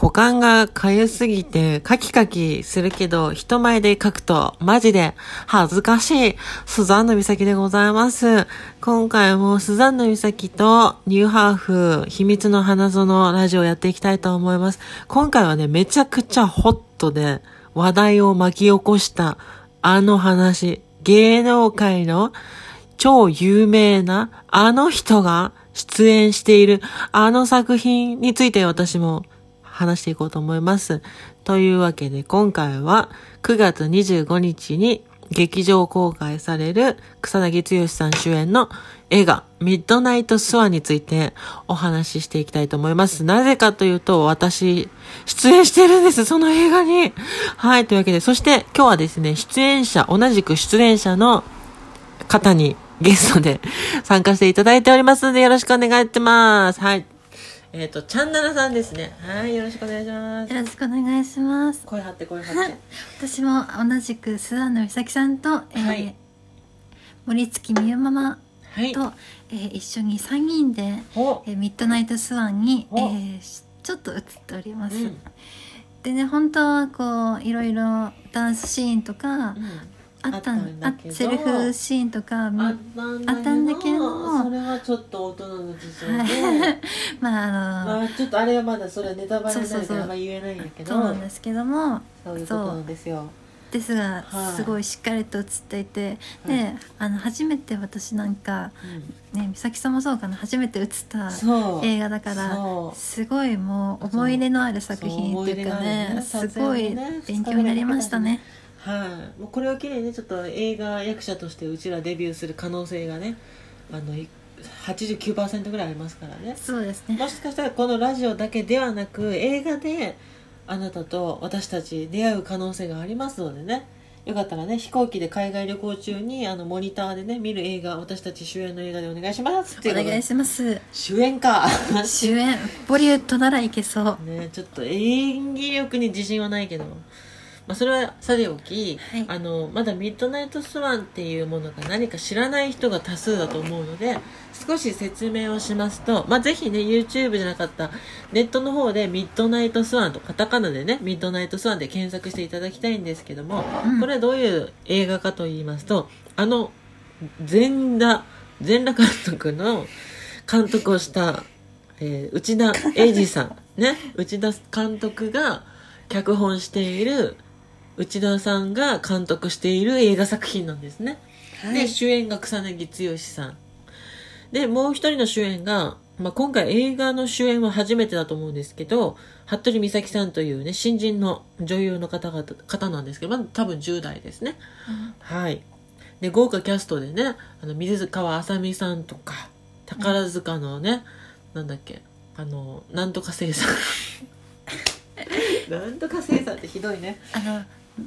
股間が痒すぎてカキカキするけど、人前で書くとマジで恥ずかしい。スザンヌ美咲でございます。今回もスザンヌ美咲とニューハーフ秘密の花園ラジオやっていきたいと思います。今回はね、めちゃくちゃホットで話題を巻き起こしたあの話。芸能界の超有名なあの人が出演しているあの作品について私も話していこうと思います。というわけで今回は9月25日に劇場公開される草薙剛さん主演の映画ミッドナイトスワンについてお話ししていきたいと思います。なぜかというと私出演してるんです、その映画に。はい、というわけで、そして今日はですね、出演者、同じく出演者の方にゲストで参加していただいておりますのでよろしくお願いします。はい。えっ、と、チャンナナさんですね。はい、よろしくお願いします。よろしくお願いします。声張って声張って。私も同じくスザンヌ美咲さんと、えーはい森月美優ママはい。と、えー一緒に3人で、おえーミッドナイトスワンに、えおーしちょっと映っております。うんでね本当はこういろいろダンスシーンとかあったあったんだけどセルフシーンとかみあったんだけどそれはちょっと大人の事情で、まああの、まあちょっとあれはまだそれはネタバレになそうそうそう。るからあんま言えないんだけど。そうなんですけどもそういうことなんですよ。ですが、はい。すごいしっかりと映っていて、はい。であの初めて私なんかね美咲さんもそうかな初めて映った映画だからすごいもう思い入れのある作品っていうかねねすごい勉強になりましたね。はい、もうこれを機にねちょっと映画役者としてうちらデビューする可能性がねあのい89%ぐらいありますからね。そうですね。もしかしたらこのラジオだけではなく映画であなたと私たち出会う可能性がありますのでね。よかったらね飛行機で海外旅行中にあのモニターでね見る映画私たち主演の映画でお願いします。お願いします。主演か。主演。ボリュードならいけそう。ねちょっと演技力に自信はないけど、まあ、それはさておき、はい。あのまだミッドナイトスワンっていうものが何か知らない人が多数だと思うので少し説明をしますと、まあ、ぜひね YouTube じゃなかったネットの方でミッドナイトスワンとカタカナでねミッドナイトスワンで検索していただきたいんですけども、うん。これはどういう映画かと言いますとあの全裸全裸監督の監督をした、えー内田英二さんね内田監督が脚本している内田さんが監督している映画作品なんですね、で主演が草薙剛さん。でもう一人の主演が、まあ、今回映画の主演は初めてだと思うんですけど服部美咲さんというね新人の女優の方々方なんですけど、まあ、多分10代ですね。はい。で豪華キャストでねあの水川あさみさんとか宝塚のね、なんだっけあのなんとか生産 なんとか生産ってひどいね。あの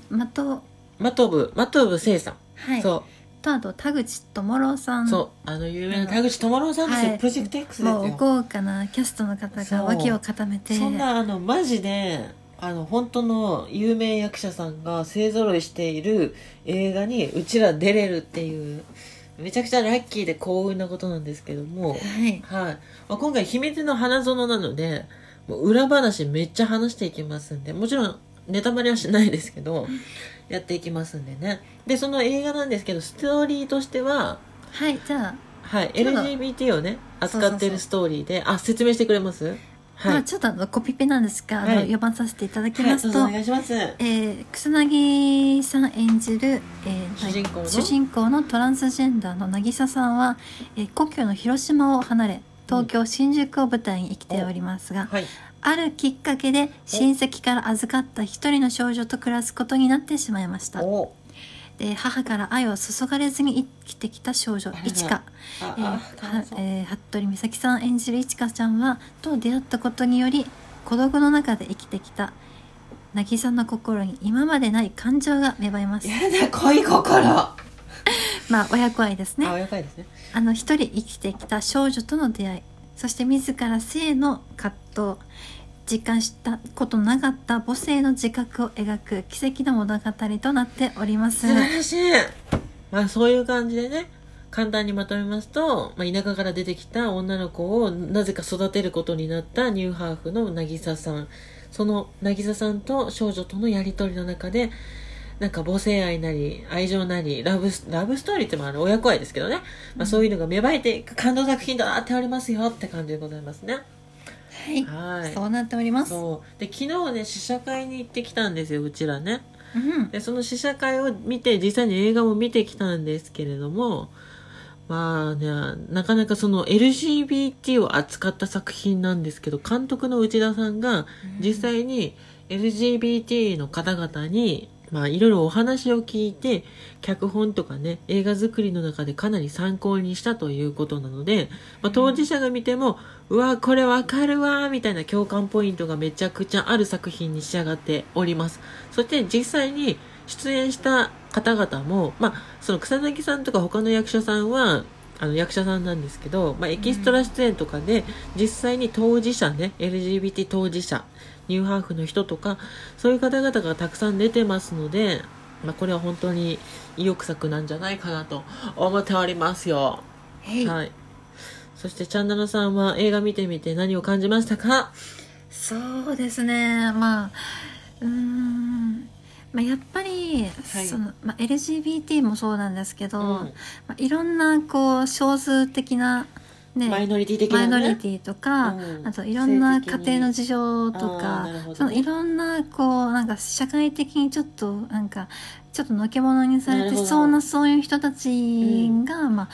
まと真飛真飛聖さん、はい。そとあと田口智郎さうん。そう。あの有名な田口智郎さんですよ、はい。プロジェクト X ですもうよ豪華なキャストの方が脇を固めて。そんなあのマジであの本当の有名役者さんが勢ぞろいしている映画にうちら出れるっていうめちゃくちゃラッキーで幸運なことなんですけども、はい。はい。まあ、今回秘密の花園なのでもう裏話めっちゃ話していきますんでもちろんネタバレはしないですけどやっていきますんでね。でその映画なんですけどストーリーとしてははいじゃあはい LGBT をね扱ってるストーリーであ説明してくれます？はい、まあ、ちょっとあのコピペなんですが、あのはい。読まさせていただきはい、ますと、どうぞお願いします。えー草薙さん演じる、えー主人公の？主人公のトランスジェンダーの渚さんは、えー故郷の広島を離れ東京新宿を舞台に生きておりますが、はいあるきっかけで親戚から預かった一人の少女と暮らすことになってしまいました。お。で母から愛を注がれずに生きてきた少女いちかあえーあはえー服部美咲さん演じるいちかちゃんはと出会ったことにより孤独の中で生きてきた渚の心に今までない感情が芽生えます。やだ恋心。あ まあ親子愛ですね。親子いですね。あの一人生きてきた少女との出会いそして自ら性の葛藤実感したことなかった母性の自覚を描く奇跡の物語となっております。素晴らしい。まあそういう感じでね簡単にまとめますと、まあ、田舎から出てきた女の子をなぜか育てることになったニューハーフの渚さん。その渚さんと少女とのやり取りの中でなんか母性愛なり愛情なりラブスラブストーリーってもある親子愛ですけどね、まあ、そういうのが芽生えていく感動作品となっておりますよって感じでございますね。はい、はい。そうなっております。そう。で昨日ね試写会に行ってきたんですようちらね。うん。でその試写会を見て実際に映画も見てきたんですけれどもまあねなかなかその LGBT を扱った作品なんですけど監督の内田さんが実際に LGBT の方々にまあいろいろお話を聞いて脚本とかね映画作りの中でかなり参考にしたということなので、まあ、当事者が見ても、うわこれわかるわみたいな共感ポイントがめちゃくちゃある作品に仕上がっております。そして実際に出演した方々も、まあ、その草薙さんとか他の役者さんはあの役者さんなんですけど、まあ、エキストラ出演とかで実際に当事者ね LGBT 当事者ニューハーフの人とかそういう方々がたくさん出てますので、まあ、これは本当に意欲作なんじゃないかなと思っておりますよ。はい、はい。そしてチャンナルさんは映画見てみて何を感じましたか？そうですね。まあうーんまあ、やっぱり、はい。そのまあ、LGBT もそうなんですけど、うん。まあ、いろんなこう少数的な、ね、マイノリティ的な、ね、マイノリティとか、うん。あといろんな家庭の事情とあーか、なるほどね。そのいろんなこうなんか社会的にちょっとなんかちょっとのけものにされなるほど。てそうなそういう人たちが、まあ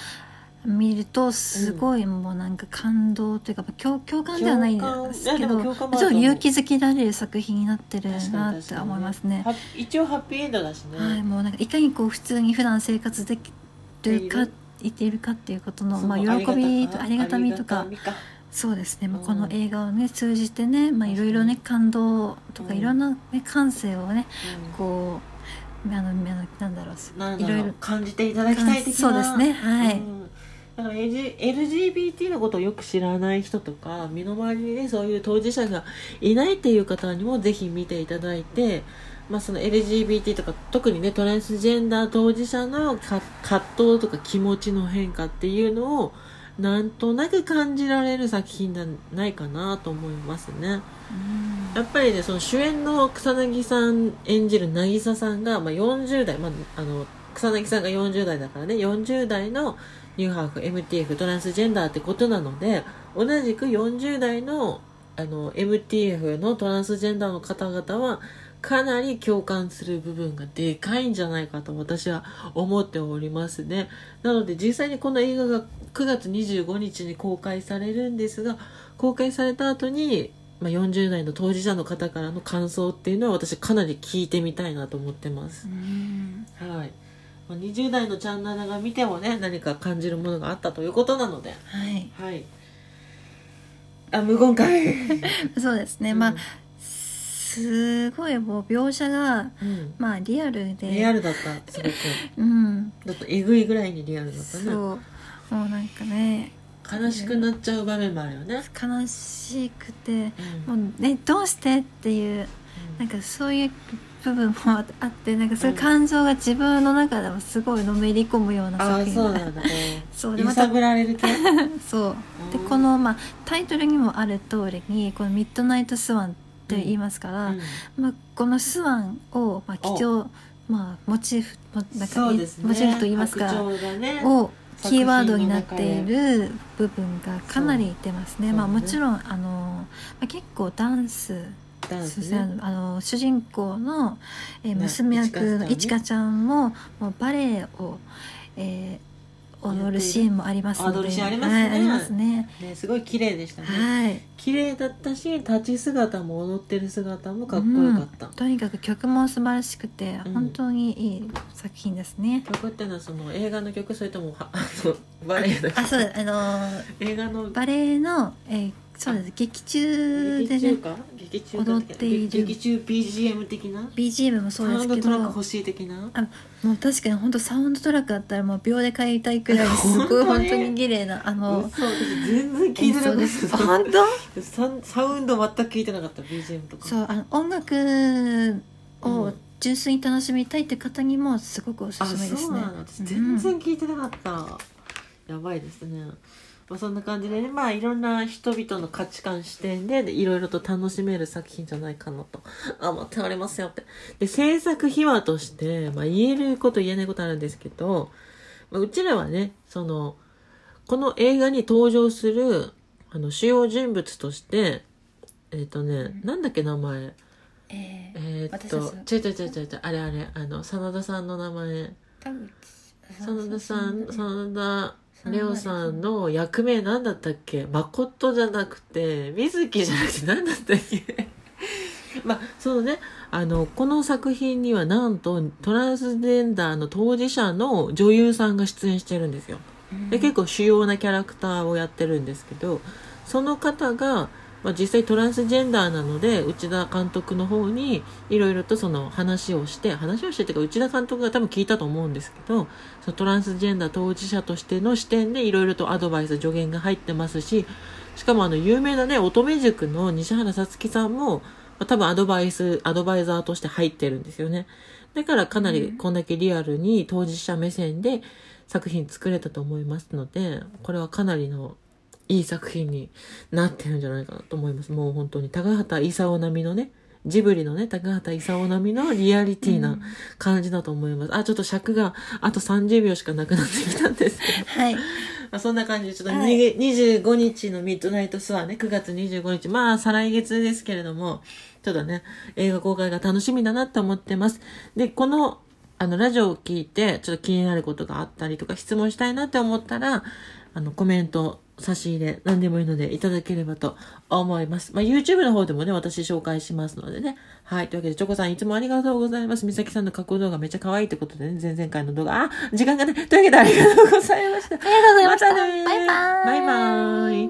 見るとすごいもうなんか感動というか、まあ共共感ではないんですけどちょっと勇気づけられる作品になってるなって思いますね。は一応ハッピーエンドだしね、はい、もうなんかいかにこう普通に普段生活できるかいているかっていうことの、まあ、喜びとありがたみとか。そうですね、まあ、うん。この映画をね通じてね、まあ、いろいろね感動とかうん。いろんな、ね、感性をねうん。こうあのなんだろういろいうろ。感じていただきたいそうですね。はい。うんだから LG LGBT のことをよく知らない人とか身の回りにねそういう当事者がいないっていう方にもぜひ見ていただいて、まあ、その LGBT とか特にねトランスジェンダー当事者のか葛藤とか気持ちの変化っていうのをなんとなく感じられる作品じゃないかなと思いますね。うんやっぱりねその主演の草薙さん演じる渚さんが、まあ、40代、まあ、あの草薙さんが40代だからね40代のニューハーフ MTF トランスジェンダーってことなので同じく40代のあの MTF のトランスジェンダーの方々はかなり共感する部分がでかいんじゃないかと私は思っておりますね。なので実際にこの映画が9月25日に公開されるんですが公開された後にまあ、40代の当事者の方からの感想っていうのは私かなり聞いてみたいなと思ってます。う、ん。はい。まあ、20代のチャンナラが見てもね何か感じるものがあったということなので。はい。はい。あ無言会。そうですね、まあすごいもう描写がうん。まあリアルで。リアルだったすごく。うん。だとえぐいぐらいにリアルだったね。そう。もうなんかね。悲しくなっちゃう場面もあるよね、悲しくてうん。もうねどうしてっていうなんかそういう部分もあってなんかそういう感情が自分の中でもすごいのめり込むような作品そうなんだ。こ そうでまたう揺さぶられる系？そう。でうん。この、まあ、タイトルにもある通りにこの「ミッドナイトスワン」って言いますから、うん。まあ、このスワンを、まあ、基調、まあ、モチーフもなんかね。モチーフと言いますかねをキーワードになっている部分がかなり出ますね。そうまあ、もちろんあの、まあ、結構ダンスダンスそしてあねのあの主人公の、え娘役のいちかいちゃんももうバレエを、えー踊るシーンもありますので。踊るシーンありますね。はい、ありますね。ねすごい綺麗でしたね。はい、綺麗だったし立ち姿も踊ってる姿もかっこよかった、うん。とにかく曲も素晴らしくて、うん。本当にいい作品ですね。曲ってのはその映画の曲それともはバレエの曲？あ、そうですあのー映画のバレエの、えーそうです。劇中でね劇中踊っている。劇中 BGM 的な？BGM もサそうですけウンドトラックど欲しい的な？あもう確かに本当サウンドトラックあったらもう秒で買いたいくらいすごい 本当本に綺麗なあの嘘私全然聞いてなかった。あ本当？ササウンド全く聞いてなかった BGM とか。そうあの音楽うをん。純粋に楽しみたいって方にもすごくおすあすめですね。そうなの私全然聞いてなかった、やばいですねまあそんな感じでね、まあいろんな人々の価値観視点ででいろいろと楽しめる作品じゃないかなと思っておりますよって。で、制作秘話として、まあ言えること言えないことあるんですけど、まあ、うちらはね、その、この映画に登場する、あの、主要人物として、えっ、とね、なんだっけ名前。えー、えー、っ私とたち、違う違う違う違う、あれあれ、あの、真田さんの名前。田口真田さん、真田レオさんの役名なんだったっけ？誠じゃなくて、水木じゃなくて何だったっけ？まあ、そのね、あの、この作品にはなんとトランスジェンダーの当事者の女優さんが出演してるんですよ。で結構主要なキャラクターをやってるんですけどその方が、まあ、実際トランスジェンダーなので内田監督の方にいろいろとその話をして話をしてっていうか内田監督が多分聞いたと思うんですけどそのトランスジェンダー当事者としての視点でいろいろとアドバイス助言が入ってますししかもあの有名なね乙女塾の西原さつきさんも、多分アドバイスアドバイザーとして入ってるんですよね。だからかなりこんだけリアルに当事者目線で作品作れたと思いますので、これはかなりのいい作品になってるんじゃないかなと思います。もう本当に高畑勲並みのね、ジブリのね、高畑勲並みのリアリティな感じだと思います。あ、ちょっと尺があと30秒しかなくなってきたんですけど。はい まあ、そんな感じで、ちょっと、はいに25日のミッドナイトスワーね、9月25日、まあ、再来月ですけれども、ちょっとね、映画公開が楽しみだなって思ってます。で、この、あの、ラジオを聞いて、ちょっと気になることがあったりとか、質問したいなって思ったら、あの、コメント、差し入れ、何でもいいので、いただければと思います。まあ、YouTube の方でもね、私紹介しますのでね。はい。というわけで、チョコさんいつもありがとうございます。みさきさんの加工動画めっちゃ可愛いってことでね、前々回の動画、あ、時間がね、というわけでありがとうございました。ありがとうございましたたねバイバーイバイバーイ。